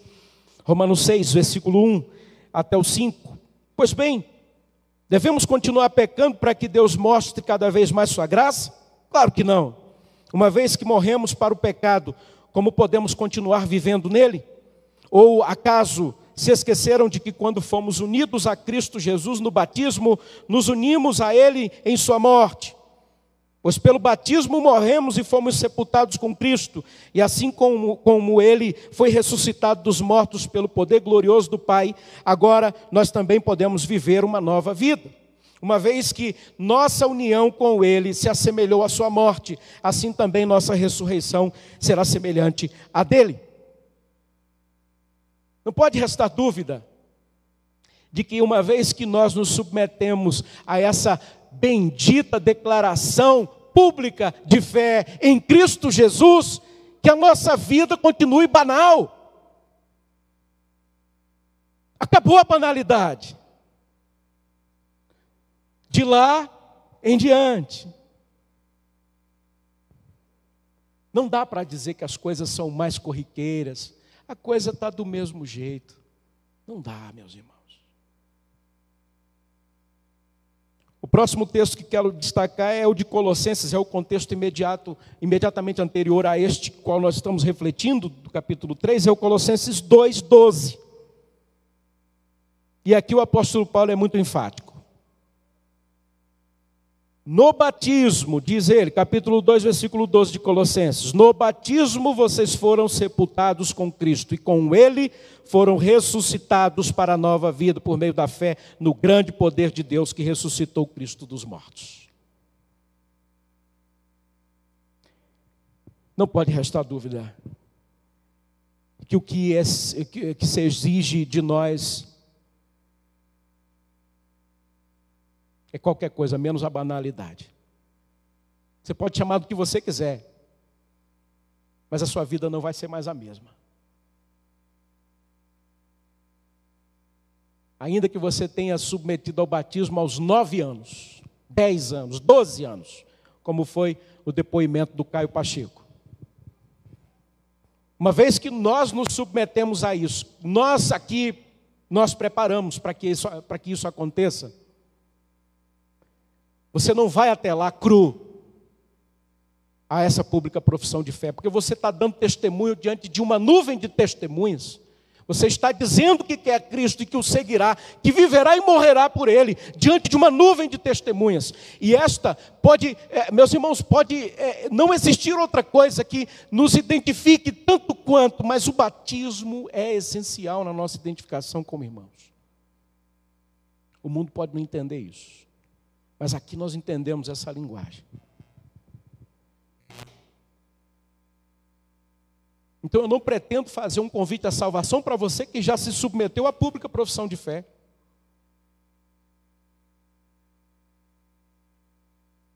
Romanos 6, versículo 1 até o 5. Pois bem, devemos continuar pecando para que Deus mostre cada vez mais sua graça? Claro que não. Uma vez que morremos para o pecado, como podemos continuar vivendo nele? Ou acaso se esqueceram de que quando fomos unidos a Cristo Jesus no batismo, nos unimos a Ele em Sua morte? Pois pelo batismo morremos e fomos sepultados com Cristo, e assim como, como Ele foi ressuscitado dos mortos pelo poder glorioso do Pai, agora nós também podemos viver uma nova vida. Uma vez que nossa união com Ele se assemelhou à Sua morte, assim também nossa ressurreição será semelhante à dele. Não pode restar dúvida de que uma vez que nós nos submetemos a essa bendita declaração pública de fé em Cristo Jesus, que a nossa vida continue banal. Acabou a banalidade. De lá em diante. Não dá para dizer que as coisas são mais corriqueiras. A coisa está do mesmo jeito. Não dá, meus irmãos. O próximo texto que quero destacar é o de Colossenses, é o contexto imediato, imediatamente anterior a este qual nós estamos refletindo, do capítulo 3, é o Colossenses 2:12. E aqui o apóstolo Paulo é muito enfático. No batismo, diz ele, capítulo 2, versículo 12 de Colossenses: No batismo vocês foram sepultados com Cristo, e com ele foram ressuscitados para a nova vida por meio da fé no grande poder de Deus que ressuscitou Cristo dos mortos. Não pode restar dúvida que o que, é, que se exige de nós é qualquer coisa, menos a banalidade. Você pode chamar do que você quiser, mas a sua vida não vai ser mais a mesma. Ainda que você tenha submetido ao batismo aos nove anos, dez anos, doze anos, como foi o depoimento do Caio Pacheco. Uma vez que nós nos submetemos a isso, nós aqui, nós preparamos para que isso, para que isso aconteça. Você não vai até lá cru a essa pública profissão de fé, porque você está dando testemunho diante de uma nuvem de testemunhas. Você está dizendo que quer Cristo e que o seguirá, que viverá e morrerá por Ele, diante de uma nuvem de testemunhas. E esta pode, é, meus irmãos, pode é, não existir outra coisa que nos identifique tanto quanto, mas o batismo é essencial na nossa identificação como irmãos. O mundo pode não entender isso. Mas aqui nós entendemos essa linguagem. Então eu não pretendo fazer um convite à salvação para você que já se submeteu à pública profissão de fé.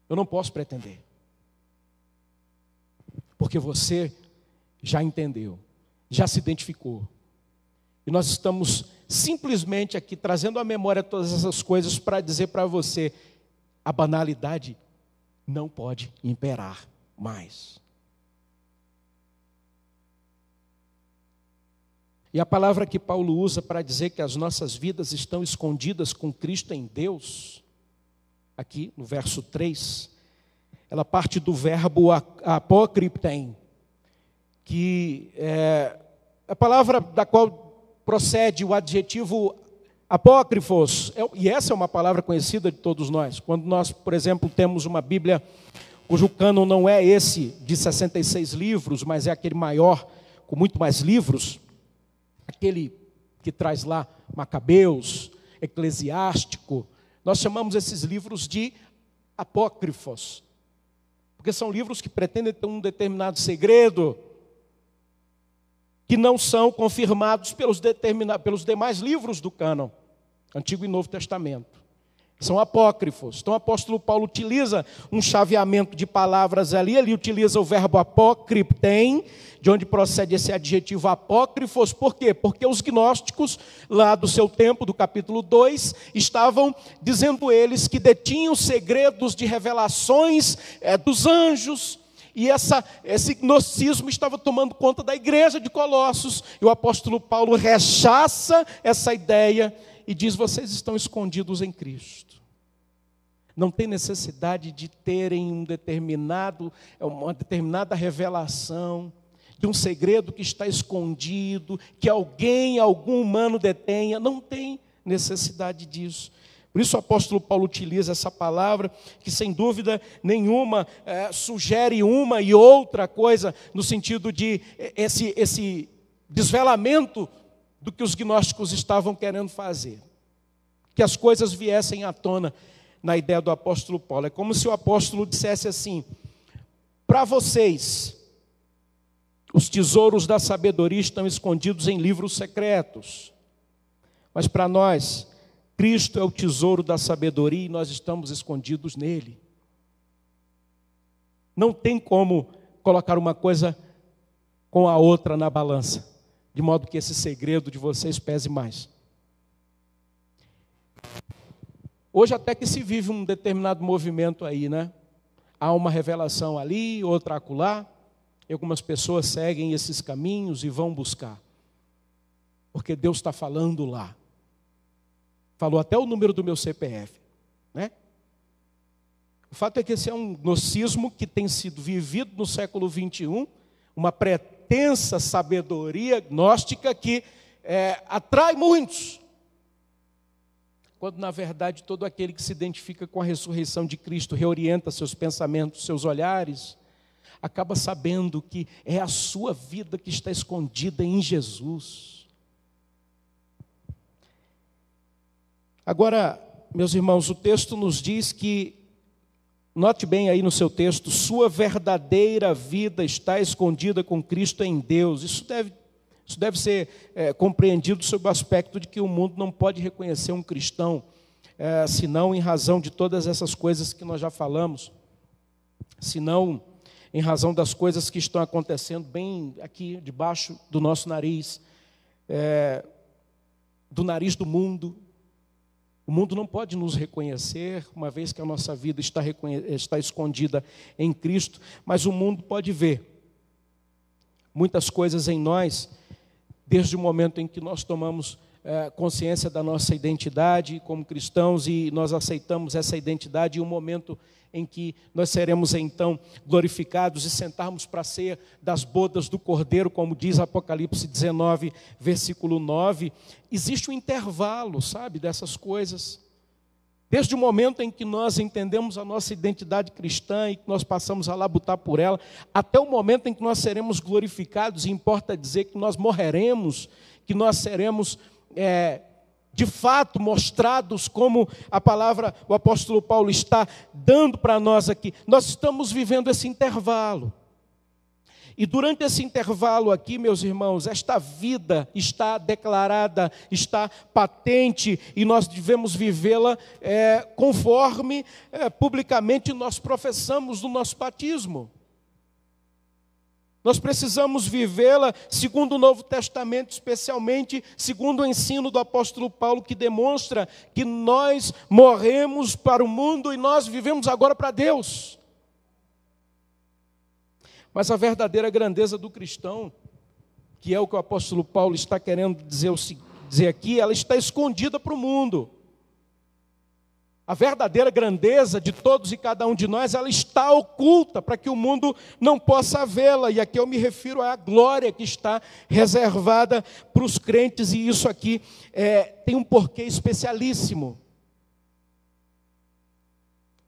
Eu não posso pretender. Porque você já entendeu, já se identificou. E nós estamos simplesmente aqui trazendo à memória todas essas coisas para dizer para você: a banalidade não pode imperar mais. E a palavra que Paulo usa para dizer que as nossas vidas estão escondidas com Cristo em Deus, aqui no verso 3, ela parte do verbo apócriptem, que é a palavra da qual procede o adjetivo apócrifos, é, e essa é uma palavra conhecida de todos nós. Quando nós, por exemplo, temos uma Bíblia cujo cânon não é esse de 66 livros, mas é aquele maior, com muito mais livros, aquele que traz lá Macabeus, Eclesiástico, nós chamamos esses livros de apócrifos, porque são livros que pretendem ter um determinado segredo, que não são confirmados pelos, pelos demais livros do cânon, Antigo e Novo Testamento. São apócrifos. Então o apóstolo Paulo utiliza um chaveamento de palavras ali, ele utiliza o verbo apócriptem, de onde procede esse adjetivo apócrifos, por quê? Porque os gnósticos, lá do seu tempo, do capítulo 2, estavam dizendo eles que detinham segredos de revelações é, dos anjos, e essa, esse gnosticismo estava tomando conta da igreja de Colossos, e o apóstolo Paulo rechaça essa ideia e diz: vocês estão escondidos em Cristo. Não tem necessidade de terem um determinado, uma determinada revelação de um segredo que está escondido, que alguém, algum humano detenha. Não tem necessidade disso. Por isso o apóstolo Paulo utiliza essa palavra, que sem dúvida nenhuma é, sugere uma e outra coisa, no sentido de é, esse, esse desvelamento do que os gnósticos estavam querendo fazer. Que as coisas viessem à tona na ideia do apóstolo Paulo. É como se o apóstolo dissesse assim: para vocês, os tesouros da sabedoria estão escondidos em livros secretos. Mas para nós, Cristo é o tesouro da sabedoria e nós estamos escondidos nele. Não tem como colocar uma coisa com a outra na balança, de modo que esse segredo de vocês pese mais. Hoje até que se vive um determinado movimento aí, né? Há uma revelação ali, outra acolá, e algumas pessoas seguem esses caminhos e vão buscar. Porque Deus está falando lá. Falou até o número do meu CPF, né? O fato é que esse é um gnocismo que tem sido vivido no século 21, uma pretensa sabedoria gnóstica que é, atrai muitos, quando na verdade todo aquele que se identifica com a ressurreição de Cristo reorienta seus pensamentos, seus olhares, acaba sabendo que é a sua vida que está escondida em Jesus. Agora, meus irmãos, o texto nos diz que, note bem aí no seu texto, sua verdadeira vida está escondida com Cristo em Deus. Isso deve isso deve ser é, compreendido sob o aspecto de que o mundo não pode reconhecer um cristão, é, senão em razão de todas essas coisas que nós já falamos, senão em razão das coisas que estão acontecendo bem aqui debaixo do nosso nariz, é, do nariz do mundo. O mundo não pode nos reconhecer, uma vez que a nossa vida está, está escondida em Cristo, mas o mundo pode ver muitas coisas em nós desde o momento em que nós tomamos é, consciência da nossa identidade como cristãos e nós aceitamos essa identidade, e o momento em que nós seremos então glorificados e sentarmos para ser das bodas do Cordeiro, como diz Apocalipse 19, versículo 9, existe um intervalo, sabe, dessas coisas. Desde o momento em que nós entendemos a nossa identidade cristã e que nós passamos a labutar por ela, até o momento em que nós seremos glorificados, e importa dizer que nós morreremos, que nós seremos é, de fato mostrados como a palavra, o apóstolo Paulo está dando para nós aqui. Nós estamos vivendo esse intervalo. E durante esse intervalo aqui, meus irmãos, esta vida está declarada, está patente e nós devemos vivê-la é, conforme é, publicamente nós professamos no nosso batismo. Nós precisamos vivê-la segundo o Novo Testamento, especialmente segundo o ensino do apóstolo Paulo, que demonstra que nós morremos para o mundo e nós vivemos agora para Deus. Mas a verdadeira grandeza do cristão, que é o que o apóstolo Paulo está querendo dizer, dizer aqui, ela está escondida para o mundo. A verdadeira grandeza de todos e cada um de nós, ela está oculta para que o mundo não possa vê-la. E aqui eu me refiro à glória que está reservada para os crentes, e isso aqui é, tem um porquê especialíssimo.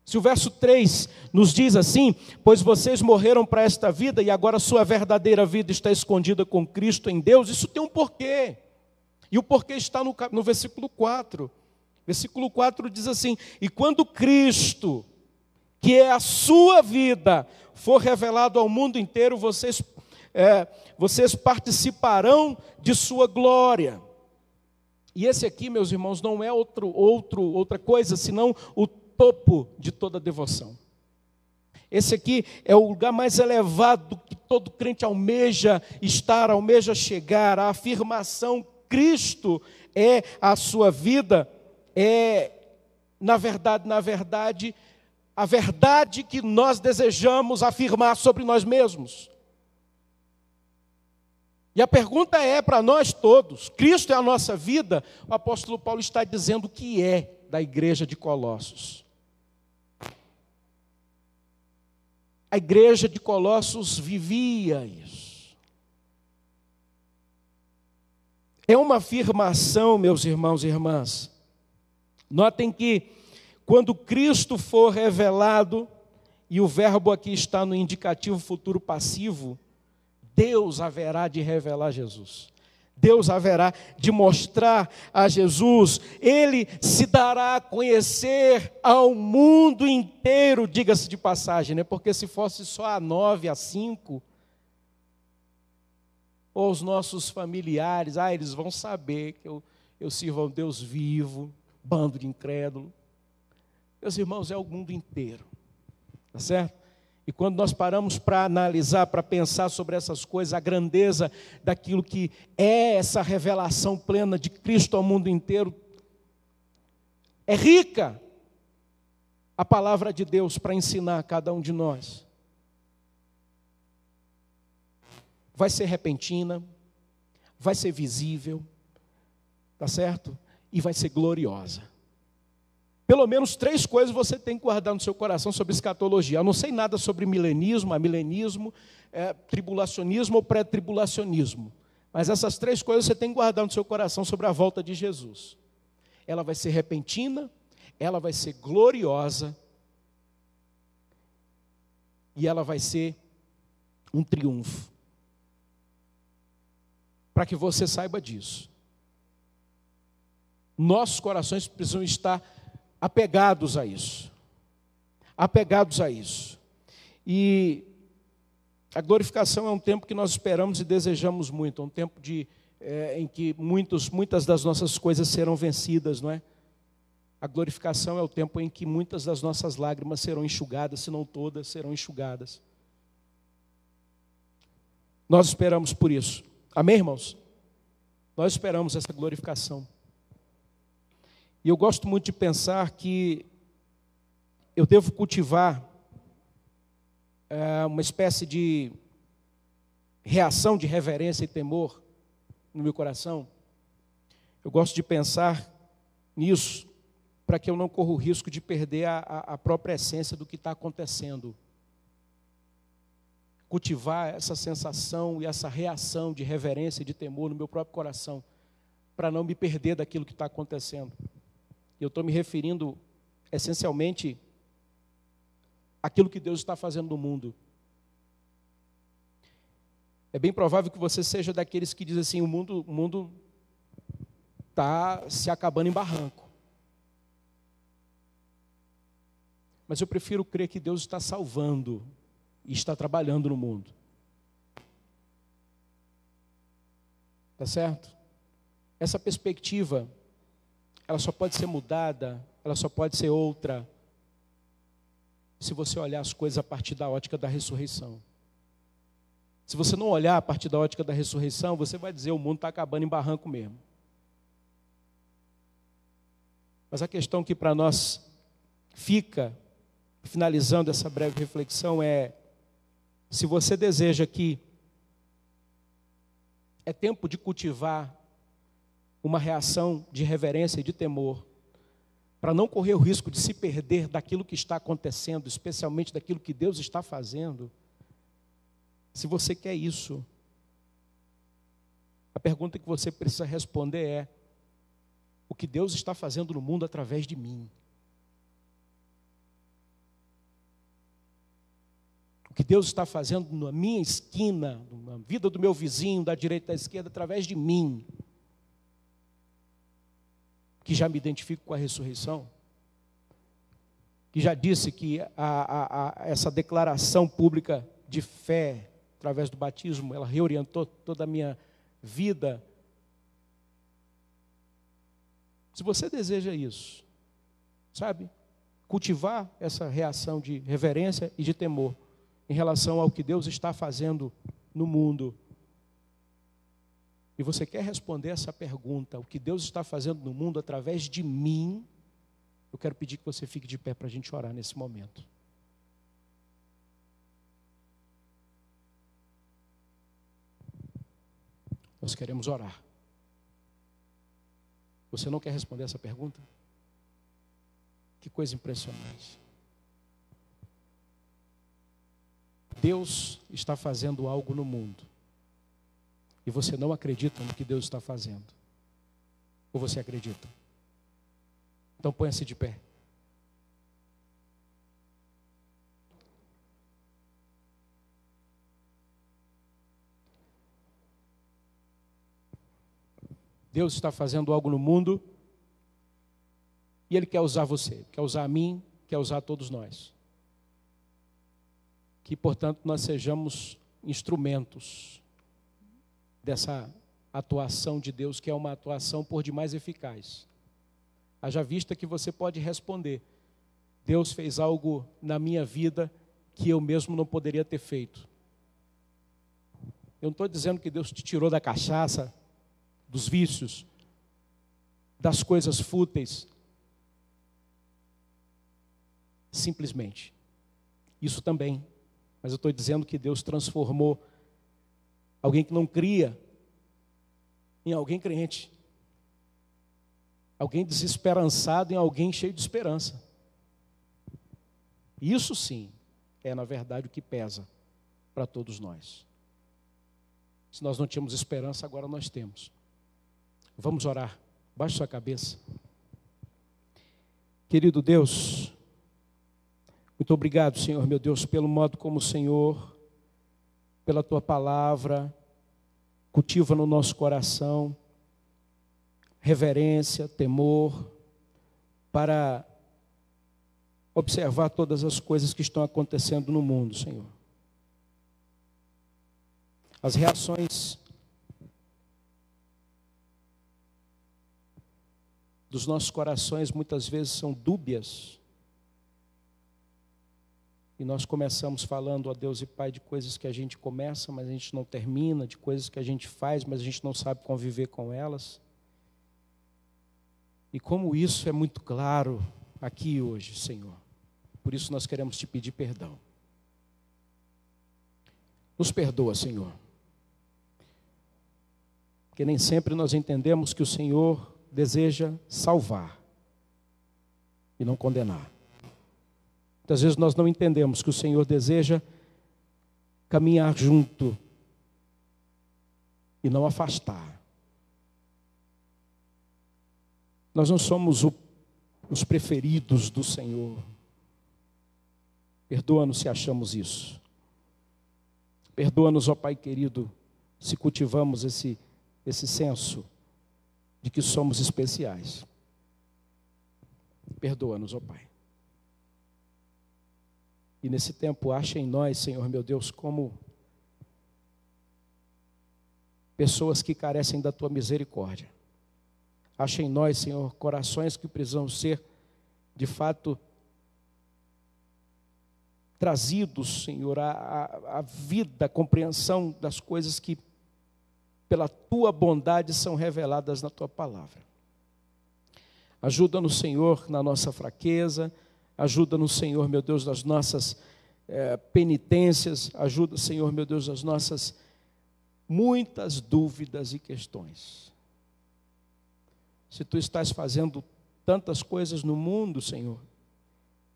Se o verso 3 nos diz assim: Pois vocês morreram para esta vida e agora sua verdadeira vida está escondida com Cristo em Deus, isso tem um porquê. E o porquê está no, no versículo 4. Versículo 4 diz assim: E quando Cristo, que é a sua vida, for revelado ao mundo inteiro, vocês, é, vocês participarão de sua glória. E esse aqui, meus irmãos, não é outro, outro, outra coisa senão o topo de toda devoção. Esse aqui é o lugar mais elevado que todo crente almeja estar, almeja chegar. A afirmação Cristo é a sua vida é, na verdade, na verdade, a verdade que nós desejamos afirmar sobre nós mesmos. E a pergunta é para nós todos: Cristo é a nossa vida? O apóstolo Paulo está dizendo que é da igreja de Colossos. A igreja de Colossos vivia isso. É uma afirmação, meus irmãos e irmãs, Notem que quando Cristo for revelado, e o verbo aqui está no indicativo futuro passivo, Deus haverá de revelar Jesus. Deus haverá de mostrar a Jesus, ele se dará a conhecer ao mundo inteiro, diga-se de passagem, né? porque se fosse só a nove, a cinco, ou os nossos familiares, ah, eles vão saber que eu, eu sirvo a um Deus vivo, bando de incrédulo. Meus irmãos, é o mundo inteiro, tá certo? E quando nós paramos para analisar, para pensar sobre essas coisas, a grandeza daquilo que é essa revelação plena de Cristo ao mundo inteiro, é rica a palavra de Deus para ensinar a cada um de nós. Vai ser repentina, vai ser visível, tá certo? E vai ser gloriosa. Pelo menos três coisas você tem que guardar no seu coração sobre escatologia. Eu não sei nada sobre milenismo, amilenismo, é, tribulacionismo ou pré-tribulacionismo. Mas essas três coisas você tem que guardar no seu coração sobre a volta de Jesus. Ela vai ser repentina, ela vai ser gloriosa e ela vai ser um triunfo. Para que você saiba disso. Nossos corações precisam estar apegados a isso. Apegados a isso. E a glorificação é um tempo que nós esperamos e desejamos muito, é um tempo de, é, em que muitos, muitas das nossas coisas serão vencidas, não é? A glorificação é o tempo em que muitas das nossas lágrimas serão enxugadas, se não todas serão enxugadas. Nós esperamos por isso. Amém, irmãos? Nós esperamos essa glorificação. E eu gosto muito de pensar que eu devo cultivar é, uma espécie de reação de reverência e temor no meu coração. Eu gosto de pensar nisso para que eu não corra o risco de perder a, a própria essência do que está acontecendo. Cultivar essa sensação e essa reação de reverência e de temor no meu próprio coração, para não me perder daquilo que está acontecendo. Eu estou me referindo essencialmente àquilo que Deus está fazendo no mundo. É bem provável que você seja daqueles que dizem assim: o mundo está mundo tá se acabando em barranco. Mas eu prefiro crer que Deus está salvando e está trabalhando no mundo. Tá certo? Essa perspectiva ela só pode ser mudada, ela só pode ser outra, se você olhar as coisas a partir da ótica da ressurreição. Se você não olhar a partir da ótica da ressurreição, você vai dizer: o mundo está acabando em barranco mesmo. Mas a questão que para nós fica, finalizando essa breve reflexão, é: se você deseja que é tempo de cultivar uma reação de reverência e de temor, para não correr o risco de se perder daquilo que está acontecendo, especialmente daquilo que Deus está fazendo. Se você quer isso, a pergunta que você precisa responder é: o que Deus está fazendo no mundo através de mim? O que Deus está fazendo na minha esquina, na vida do meu vizinho, da direita e da esquerda, através de mim, que já me identifico com a ressurreição, que já disse que a, a, a, essa declaração pública de fé, através do batismo, ela reorientou toda a minha vida. Se você deseja isso, sabe, cultivar essa reação de reverência e de temor, em relação ao que Deus está fazendo no mundo. E você quer responder essa pergunta, o que Deus está fazendo no mundo através de mim? Eu quero pedir que você fique de pé para a gente orar nesse momento. Nós queremos orar. Você não quer responder essa pergunta? Que coisa impressionante. Deus está fazendo algo no mundo. E você não acredita no que Deus está fazendo. Ou você acredita? Então ponha-se de pé. Deus está fazendo algo no mundo e Ele quer usar você, quer usar a mim, quer usar todos nós que, portanto, nós sejamos instrumentos dessa atuação de Deus, que é uma atuação por demais eficaz. Haja vista que você pode responder: Deus fez algo na minha vida que eu mesmo não poderia ter feito. Eu não estou dizendo que Deus te tirou da cachaça, dos vícios, das coisas fúteis. Simplesmente. Isso também mas eu estou dizendo que Deus transformou alguém que não cria em alguém crente. Alguém desesperançado em alguém cheio de esperança. Isso sim é, na verdade, o que pesa para todos nós. Se nós não tínhamos esperança, agora nós temos. Vamos orar. Baixe sua cabeça. Querido Deus, muito obrigado, Senhor, meu Deus, pelo modo como o Senhor, pela tua palavra, cultiva no nosso coração reverência, temor, para observar todas as coisas que estão acontecendo no mundo, Senhor. As reações dos nossos corações muitas vezes são dúbias e nós começamos falando a Deus e Pai de coisas que a gente começa, mas a gente não termina, de coisas que a gente faz, mas a gente não sabe conviver com elas. E como isso é muito claro aqui hoje, Senhor. Por isso nós queremos te pedir perdão. Nos perdoa, Senhor. Porque nem sempre nós entendemos que o Senhor deseja salvar e não condenar. Muitas vezes nós não entendemos que o Senhor deseja caminhar junto e não afastar. Nós não somos o, os preferidos do Senhor. Perdoa-nos se achamos isso. Perdoa-nos, ó Pai querido, se cultivamos esse, esse senso de que somos especiais. Perdoa-nos, ó Pai. E nesse tempo, acha em nós, Senhor meu Deus, como pessoas que carecem da tua misericórdia. Acha em nós, Senhor, corações que precisam ser, de fato, trazidos, Senhor, a, a vida, a compreensão das coisas que, pela tua bondade, são reveladas na tua palavra. Ajuda-nos, Senhor, na nossa fraqueza, ajuda-nos, Senhor, meu Deus, nas nossas é, penitências, ajuda, Senhor, meu Deus, nas nossas muitas dúvidas e questões. Se tu estás fazendo tantas coisas no mundo, Senhor,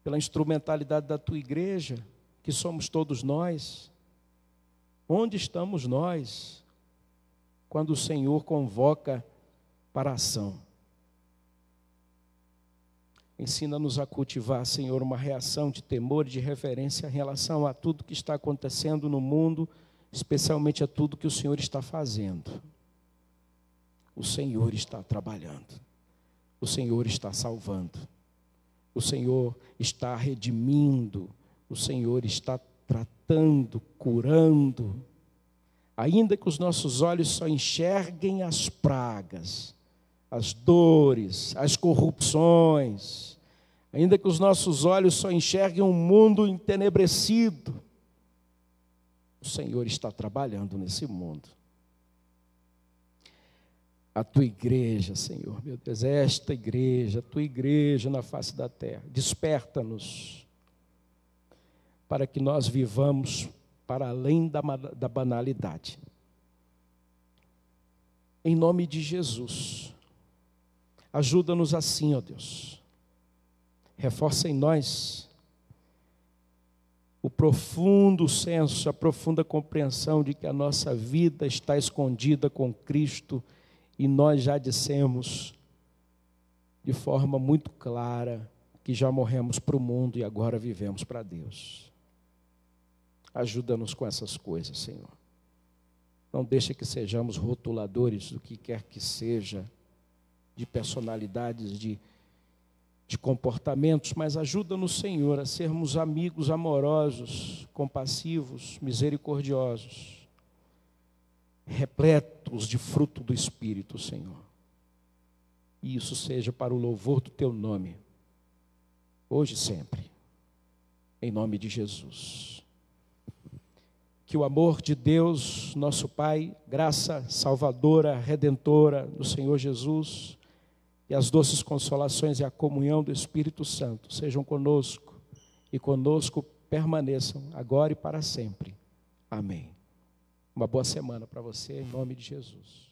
pela instrumentalidade da tua igreja, que somos todos nós. Onde estamos nós quando o Senhor convoca para a ação? Ensina-nos a cultivar, Senhor, uma reação de temor e de reverência em relação a tudo que está acontecendo no mundo, especialmente a tudo que o Senhor está fazendo. O Senhor está trabalhando, o Senhor está salvando. O Senhor está redimindo, o Senhor está tratando, curando. Ainda que os nossos olhos só enxerguem as pragas, as dores, as corrupções, ainda que os nossos olhos só enxerguem um mundo entenebrecido, o Senhor está trabalhando nesse mundo a tua igreja, Senhor, meu Deus, esta igreja, a tua igreja na face da terra. Desperta-nos para que nós vivamos para além da, da banalidade. Em nome de Jesus, ajuda-nos assim, ó Deus. Reforça em nós o profundo senso, a profunda compreensão de que a nossa vida está escondida com Cristo e nós já dissemos de forma muito clara que já morremos para o mundo e agora vivemos para Deus. Ajuda-nos com essas coisas, Senhor. Não deixe que sejamos rotuladores do que quer que seja, de personalidades, de, de comportamentos, mas ajuda-nos, Senhor, a sermos amigos amorosos, compassivos, misericordiosos repletos de fruto do Espírito, Senhor. E isso seja para o louvor do teu nome, hoje e sempre, em nome de Jesus. Que o amor de Deus, nosso Pai, graça salvadora, redentora do Senhor Jesus, e as doces consolações e a comunhão do Espírito Santo sejam conosco e conosco permaneçam agora e para sempre. Amém. Uma boa semana para você, em nome de Jesus.